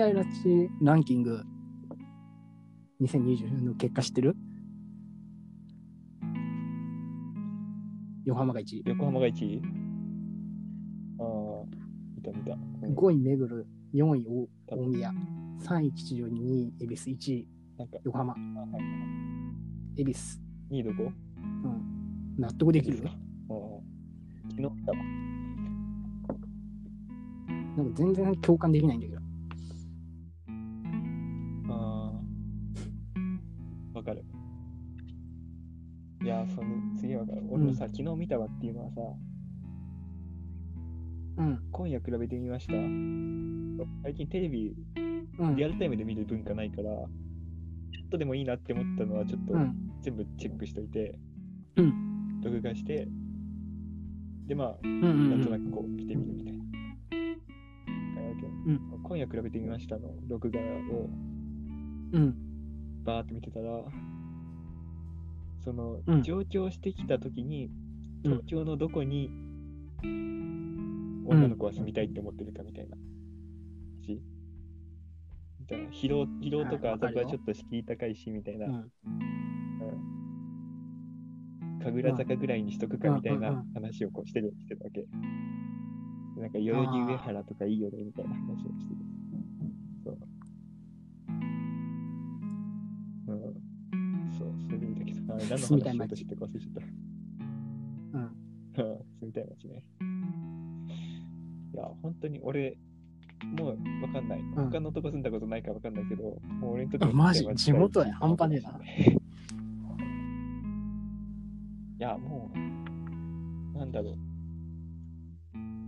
たい街ランキング。2020の結果知ってる？横浜が1位。横浜が1位。ああ、見た見た。うん。5位目黒、4位大大宮、3位吉祥寺、2位恵比寿、1位。なんか、横浜、恵比寿。2位どこ？うん。納得できる？昨日見たわ。なんか全然共感できないんだけど。俺もさ、昨日見たわっていうのはさ、うん。今夜比べてみました？最近テレビ、うん。リアルタイムで見る文化ないから、ちょっとでもいいなって思ったのは、ちょっとうん。全部チェックしといて、うん。録画して、で、まあ、うん。うん。なんとなくこう見てみるみたいな。うん今夜比べてみましたの録画をうん。バーって見てたら、その、うん。上京してきた時に、うん。東京のどこに女の子は住みたいって思ってるかみたいな。話。みたいな。疲労疲労とかあそこはちょっと敷居高いしみたいな、うん。神楽坂ぐらいにしとくかみたいうん。うん。うなん。話をこうしてるしてるわけ。なんか代々木上原とかいいよねみたいな話をしてる。で見たけど、あれ何の話し住みたうとしてたか忘れちゃった。うん。うん住みたい街ね。いや、本当に俺、もうわかんない。ん他のとこ住んだことないからわかんないけど、もう俺にとってあマジ地元や半端ねえな。いや、もう、なんだろう。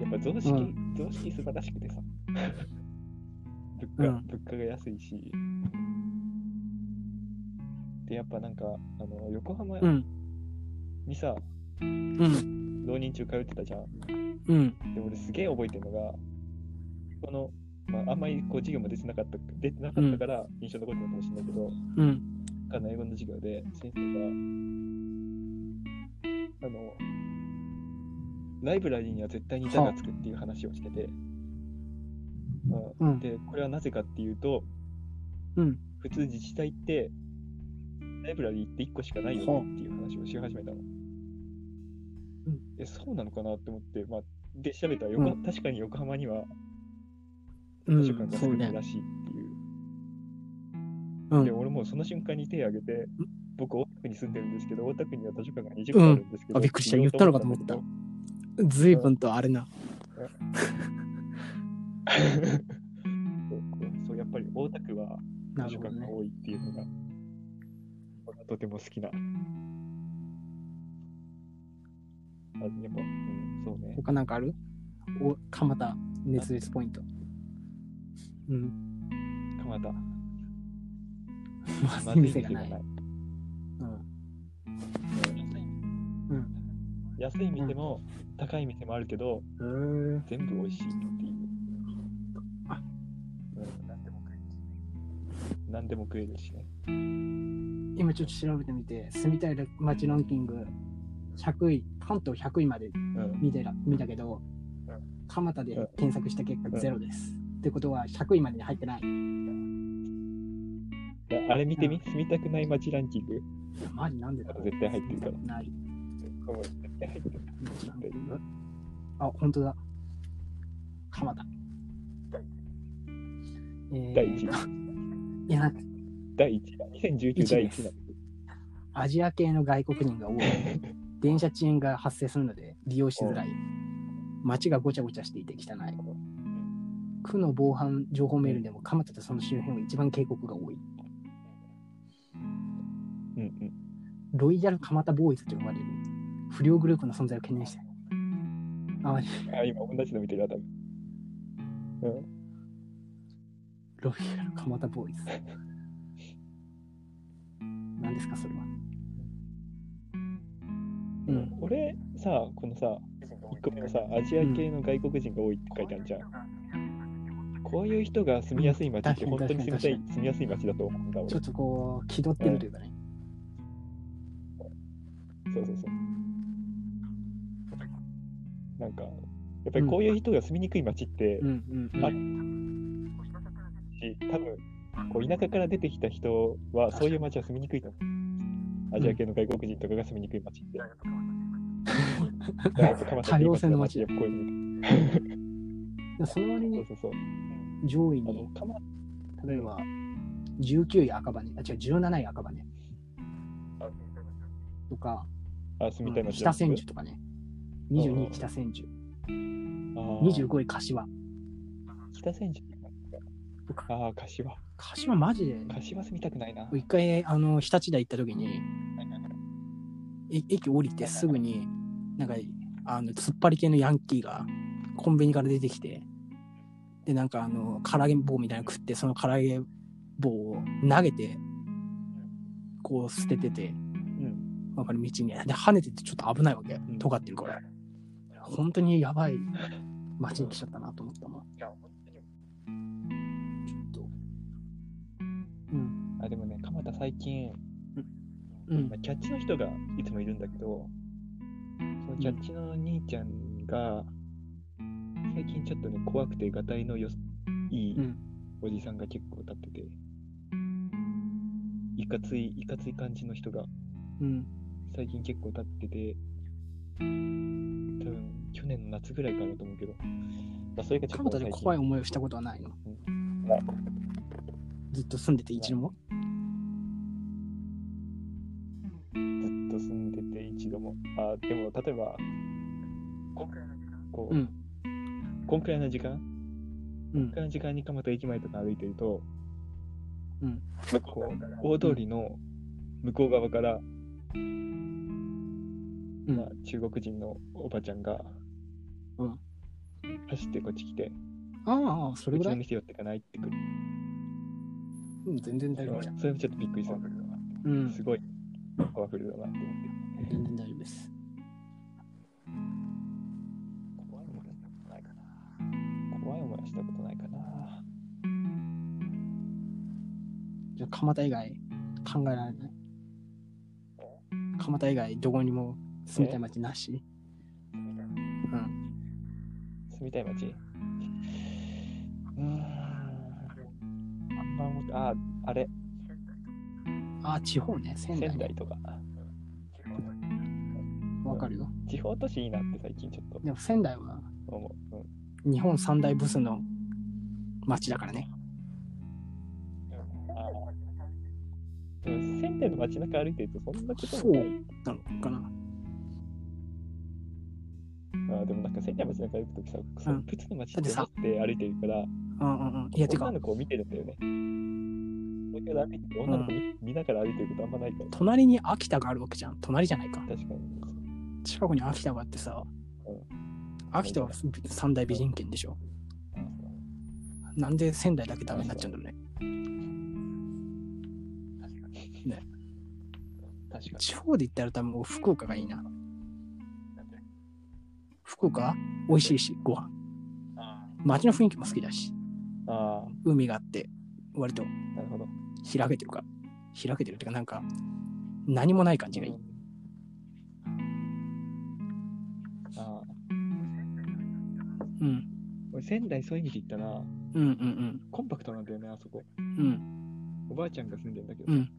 やっぱ増式、う増式素晴らしくてさ。物価、うん物価が安いし。で、やっぱなんか、あの、横浜うん。にさ、うん。浪人中通ってたじゃん。うん。で、俺すげえ覚えてるのが、この、まあ、あんまりこう授業も出てなかった、出てなかったから印象残ってるかもしれないけど、うん。あの英語の授業で先生が、あの、ライブラリーには絶対に座がつくっていう話をしてて、うんうん。で、これはなぜかっていうと、うん。普通自治体って、ライブラリーって1個しかないよねっていう話をし始めたの。え、そうなのかなって思って、まあ、で、調べたら横、うん確かに横浜にはうん。図書館が少ないら。しいっていう。で、うん。俺もうその瞬間に手を挙げて、僕、大田区に住んでるんですけど、大田区には図書館が20うん個あるんですけど、あびっくりした言ったのかと思った随分とあれな。そうやっぱり大田区は。図書館が多いっていうのが、とても好きな。あやっぱ、うん、そうね。他なんかある？お、蒲田熱烈ポイント。うん。蒲田。まずい店がない。い。うん。うん。安い店も高い店もあるけど、全部美味しいっていう。何でも食えるしね。今ちょっと調べてみて、住みたい街ランキング100位、関東100位までうん。見てら見たけどうん、蒲田で検索した結果ゼロです。ってことは100位までに入ってない。あれ見てみ、住みたくない街ランキング？マジなんでだろう絶対入ってるから。ない。あ、本当だ。蒲田。えー第一いや、なんか第1位だ。2019第1位だ。アジア系の外国人が多い。電車遅延が発生するので利用しづらい。街がごちゃごちゃしていて汚い。区の防犯情報メールでも蒲田とその周辺は一番警告が多い。うんうん。ロイヤル蒲田ボーイズと呼ばれる不良グループの存在を懸念している。あ、今同じの見てるな、多分。うん。ロイヤル蒲田ボーイズ。何ですか、それは。うん。俺さ、このさ、1個目のさ、アジア系の外国人が多いって書いてあるじゃん。こういう人が住みやすい街ってうん本当に住みたい住みやすい街だと思うんだ、俺。ちょっとこう、気取ってるというかね。そうそうそう。なんか、やっぱりこういう人が住みにくい街って、うんうんうん。あし、多分こう田舎から出てきた人は、そういう街は住みにくいと思う。アジア系の外国人とかが住みにくい街って。多様性の街。やっぱこういうのその割に上位に、鎌例えば、19位赤羽、あ、違う、17位赤羽。とか、あ、住みたい街北千住とかね、22うん位北千住、あー。25位柏。北千住ああ、柏。柏マジで、柏住みたくないな。一回、あの、日立大行った時に、え駅降りてすぐに、なんか、あの、突っ張り系のヤンキーが、コンビニから出てきて、で、なんか、あの、唐揚げ棒みたいなの食って、その唐揚げ棒を投げて、こう捨ててて、うん。わかる道に。で、跳ねててちょっと危ないわけ。ん尖ってるから。本当にやばい街に来ちゃったなと思ったもん。最近、うんまあ、。キャッチの人がいつもいるんだけど、そのキャッチの兄ちゃんが、最近ちょっとね、怖くて、がたいのよいいうん。おじさんが結構立ってて、いかつい、いかつい感じの人がうん。最近結構立ってて、多分去年の夏ぐらいかなと思うけど、まあ、それがちょっと最近怖い思いをしたことはないのずっと住んでて一度もでも例えば、こう、うん。こんくらいの時間？うんこんく。らいの時間に蒲田駅前とか歩いてると、うん。こう大通りの向こう側から、うんまあ、中国人のおばちゃんが、うん走ってこっち来て、ああ、それぐらい？うちの店寄ってかないってくる。うん、全然大丈夫。それもちょっとびっくりした。うん。すごいパワフルだなって思って。全然大丈夫です。じゃあ、蒲田以外考えられない。蒲田以外どこにも住みたい街なしうん。住みたい街？うーん。あんま思って、あ、あれ、ああ、地方ね、仙台ね。仙台とか。わかるよ。地方都市いいなって最近ちょっとでも仙台は日本三大ブスの街だからね。も仙台の街中歩いてるとそんなことそうもない。なのかな。あでもなんか仙台街中歩くときさ、そのプツの街ってだってさ思って歩いてるから、うんうんうん。いや、てか女、の子を見てるんだよね。女の子見,、見ながら歩いてることあんまないから。隣に秋田があるわけじゃん。隣じゃないか。確かに。近くに秋田があってさ、秋田は三大美人県でしょ。なんで仙台だけダメになっちゃうんだろうね。ね確かに。地方で言ったら多分福岡がいいな。福岡？美味しいし、ご飯。街の雰囲気も好きだし、あ海があって、割とあ、なるほど。開けてるか。開けてるっていうか、なんか、何もない感じがいい。ああ、うん。俺仙台そういう意味で言ったら、うんうんコンパクトなんだよね、あそこ。うん。うん。おばあちゃんが住んでんだけど、うん。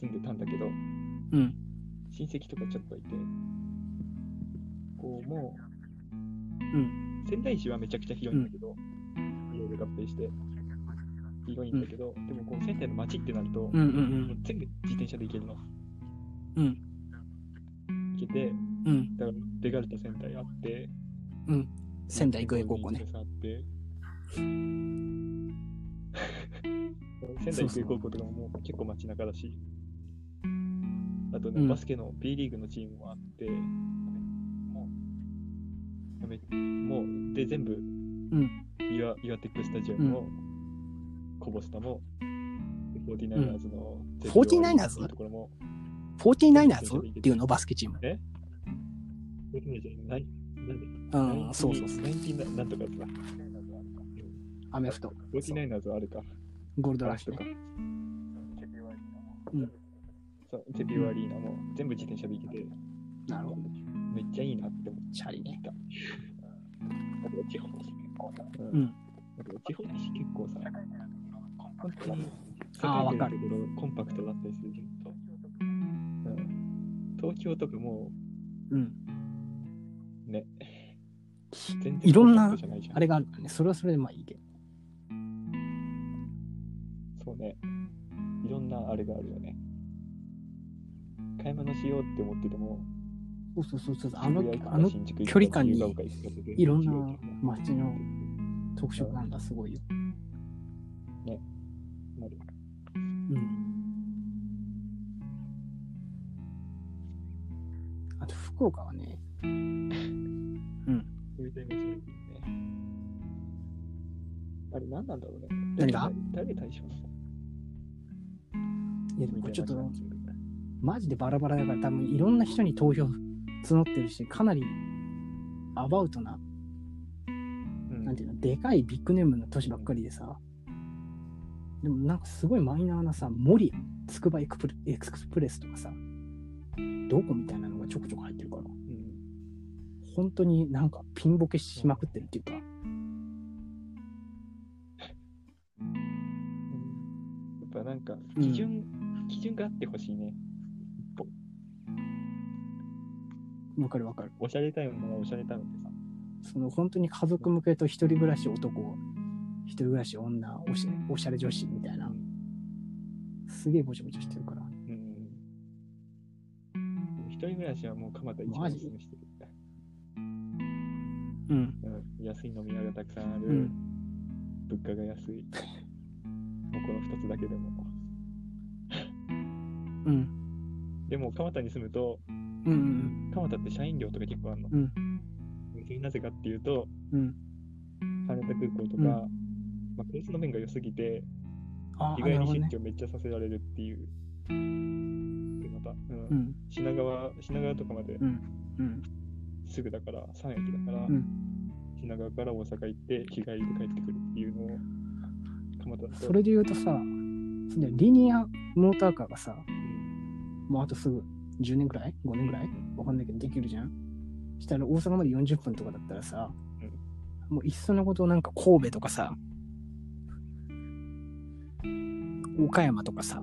住んでたんだけど、うん。親戚とかちょっといて、こう、もうん。う、仙台市はめちゃくちゃ広いんだけど、いろいろ合併して、広いんだけど、でもこう仙台の街ってなると、うんうんうん全部自転車で行けるの。うん。行けて、うん。だから出がれた仙台あって、うん。仙台育英高校ね。。あって。仙台育英高校とかももう結構街中だし、あとね、うんバスケの B リーグのチームもあって、もう、めもうで、全部、うん。岩岩テックスタジアムも、コボスタも、で 49ers の、49ers？っていうところも、49ers っていうの？バスケチーム。49ers じゃない、なんでうん、そうそうそう。19なんとかだ。アメフト。49ers はあるか。ゴールドラッシュとかね。。うんそう、チェピオアリーナも全部自転車で行けて、なるほど。めっちゃいいなって思っチャリね。た。だから地方都市うんうん。だけど地方都市結構さ、本当にあーわかるところコンパクトだったりすると、うん、東京とかもうん。うね、全然いろんなコンパクトじゃないじゃんあれがあるからね。それはそれでまあいいけど。そうね。いろんなあれがあるよね。買い物しようって思ってても、そうそうそうそう。あのあの距離感にいろんな街の特色なんだ、すごいよ。なるうん。あと、福岡はね、うん。あれ何なんだろうね。何が？誰誰対象いや、でもこれちょっとマジでバラバラだから多分いろんな人に投票募ってるし、かなりアバウトな、うん。なんていうの、でかいビッグネームの都市ばっかりでさ、でもなんかすごいマイナーなさ、森、つくばエクエクスプレスとかさ、どこみたいなのがちょこちょこ入ってるから、うん。本当になんかピンボケしまくってるっていうか、やっぱなんか、基準、基準があってほしいね。わかるわかる。おしゃれタウンならおしゃれタウンでさ。その本当に家族向けと一人暮らし男、一人暮らし女、おしおしゃれ女子みたいな、すげえごちゃごちゃしてるから。うん。一人暮らしはもう蒲田一番おすすめしてる。うん。うん、安い飲み屋がたくさんある、うん。物価が安い。もうこの2つだけでも。うん。でも、蒲田に住むと、うん。うん。蒲田って社員寮とか結構あるの？うん。なぜかっていうと、うん。羽田空港とか、うんまあ、交通の便が良すぎて、あ日あ、なるほどね。帰り出張めっちゃさせられるっていう。でまた、うんうん。品川、品川とかまで。すぐだから、3駅だから、うん品川から大阪行って、日帰りで帰ってくるっていうのを、蒲田それで言うとさ、リニアモーターカーがさ、うんもうあとすぐ10年くらい ?5 年くらい？わかんないけどできるじゃん。したら大阪まで40分とかだったらさ、もういっそのことなんか神戸とかさ、岡山とかさ、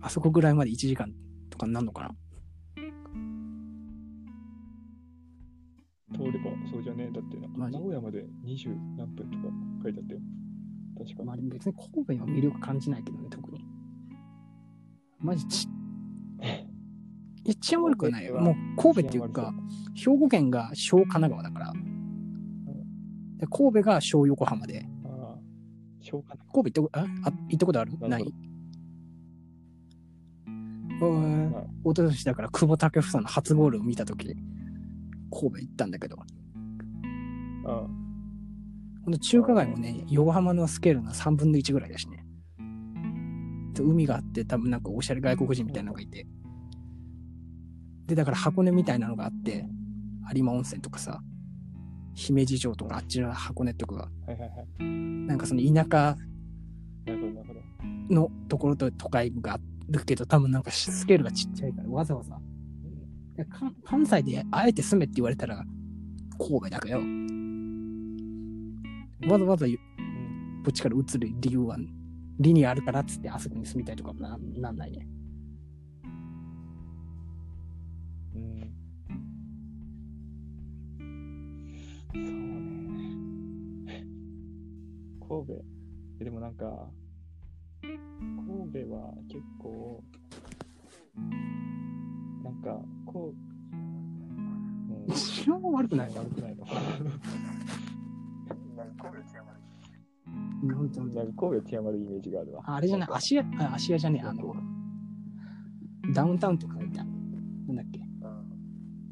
あそこぐらいまで1時間とかになるのかな？通ればそうじゃね？だって名古屋まで20何分とか書いてあったよ。確か。まあ別に神戸には魅力感じないけどね、特に。マジち、いや、治安悪くはないよ。もう神戸っていうか、兵庫県が小神奈川だから。で神戸が小横浜で。ああ、消化神戸行ったこああ行ったことある？ないうんはい一昨年だから久保建英の初ゴールを見たとき、神戸行ったんだけど、あんと中華街もね、横浜のスケールの3分の1ぐらいだしね。で海があって、多分なんかおしゃれ外国人みたいなのがいて。で、だから箱根みたいなのがあって、有馬温泉とかさ、姫路城とかあっちの箱根とかが、はいはいはい。なんかその田舎。のところと都会があるけど、多分なんかスケールがちっちゃいから、わざわざ。関西であえて住めって言われたら、神戸だけど、わざわざうん。こっちから移る理由は、理にあるからっつってあそこに住みたいとかもななんないね。うん。そうね。神戸。えでもなんか、神戸は結構、なんか、こう、うん、治安は悪くない悪くないの。本当になんか神戸治安悪いイメージがあるわ。あれじゃない、芦屋、あ芦屋じゃねえ、あの、ダウンタウンとか。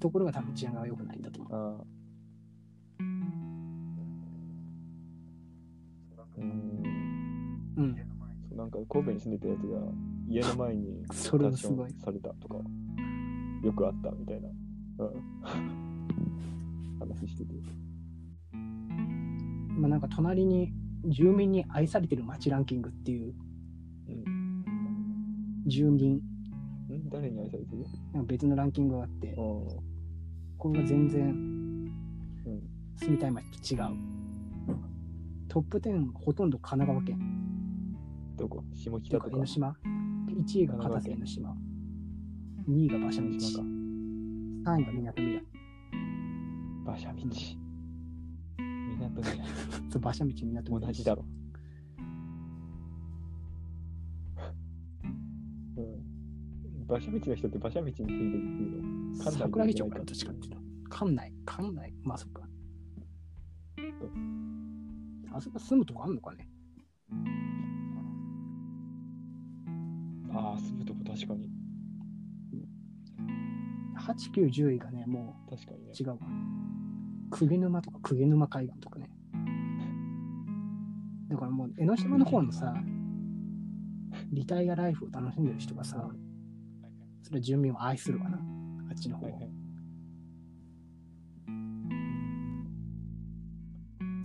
ところが多分治安が良くないんだと思う。うん。うん。なんか神戸に住んでたやつが家の前に それはすごいされたとか、よくあったみたいな、うん、話してて。まあなんか隣に住民に愛されてる街ランキングっていううん。住民、ん？誰に愛されてる？別のランキングがあって、うこれが全然ん。住みたい街と違う。トップ10ほとんど神奈川県。どこ？下北とか？江ノ島。1位が片瀬江ノ島。2位が馬車道。か3位がみなとみらい。馬車道。港未来。そう、馬車道みなとみらい。同じだろ。馬車道の人って馬車道に住んでるっていうの。桜木町かじゃないからどっちかっていうと。館内、館内、まあそっか。あそこ住むとこあんのかね？ああ、住むとこ確かに。?8、9、10位がね、も確かにねう。違うわ。鵠沼とか鵠沼海岸とかね。だからもう江ノ島の方のさ、リタイアライフを楽しんでる人がさ、それは住民を愛するわな。あっちの方はいはい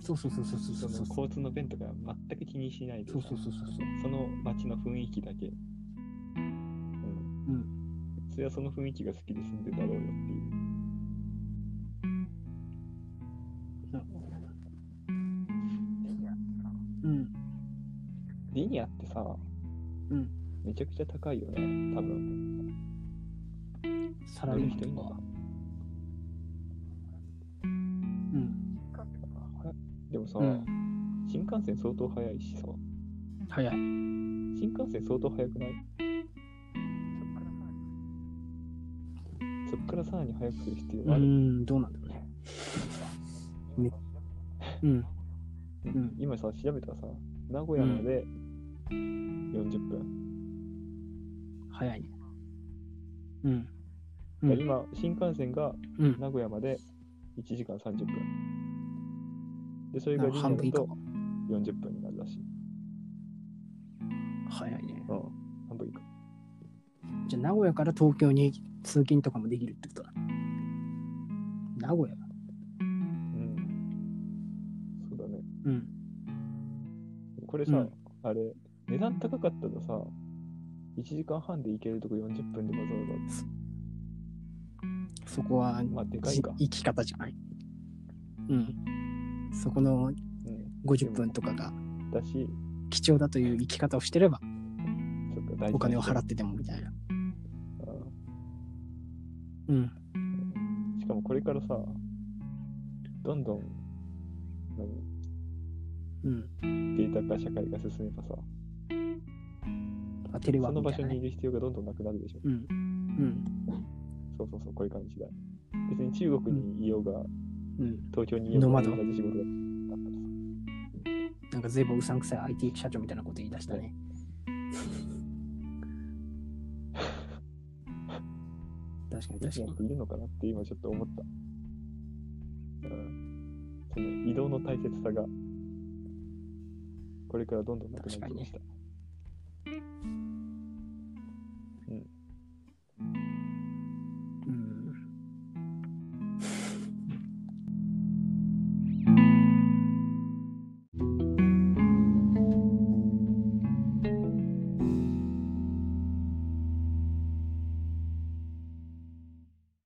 そうそうそうそうそうそそう交通の便とか全く気にしないでさそうそうそうそうそう。その街の雰囲気だけ。うん。うん。それはその雰囲気が好きで住んでるだろうよっていう。なるほどうん。リニアってさ、うん。めちゃくちゃ高いよね、多分。サラリーマンとか。うん。でもさ、うん。新幹線相当速いしさ、早い。新幹線相当速くない？そっからさらに速くする必要うがある？ん、どうなんだろうね。めうん。うんうん今さ、調べたらさ、名古屋まで40分。早いね。うん。今、新幹線がうん。名古屋まで1時間30分。で、それが半分と40分になるらしい。早いね。うん。半分以下。じゃあ、名古屋から東京に通勤とかもできるってことだ。名古屋うん。そうだね。うん。これさ、うんあれ、値段高かったらさ、1時間半で行けるとこ40分でわざわそこは、ざ、まあ、でかいじか。生き方じゃない。うん。そこのうん。50分とかが貴重だという生き方をしてれば、お金を払っっててもみたいな。て。うん。しかもこれからさ、どんどん、うん。何データ化社会が進めばさ、あテレワその場所ークみたいなね。にいる必要がどんどんなくなるでしょ。うん。うん。そうそうそう、こういう感じだ。別に中国にいようが、うん。東京にいようが同じ仕事だ。なんか随分うさんくさい IT 社長みたいなこと言い出したね。確かに確かにいるのかなって今ちょっと思った。うん。その移動の大切さが、これからどんどんなくなってきました。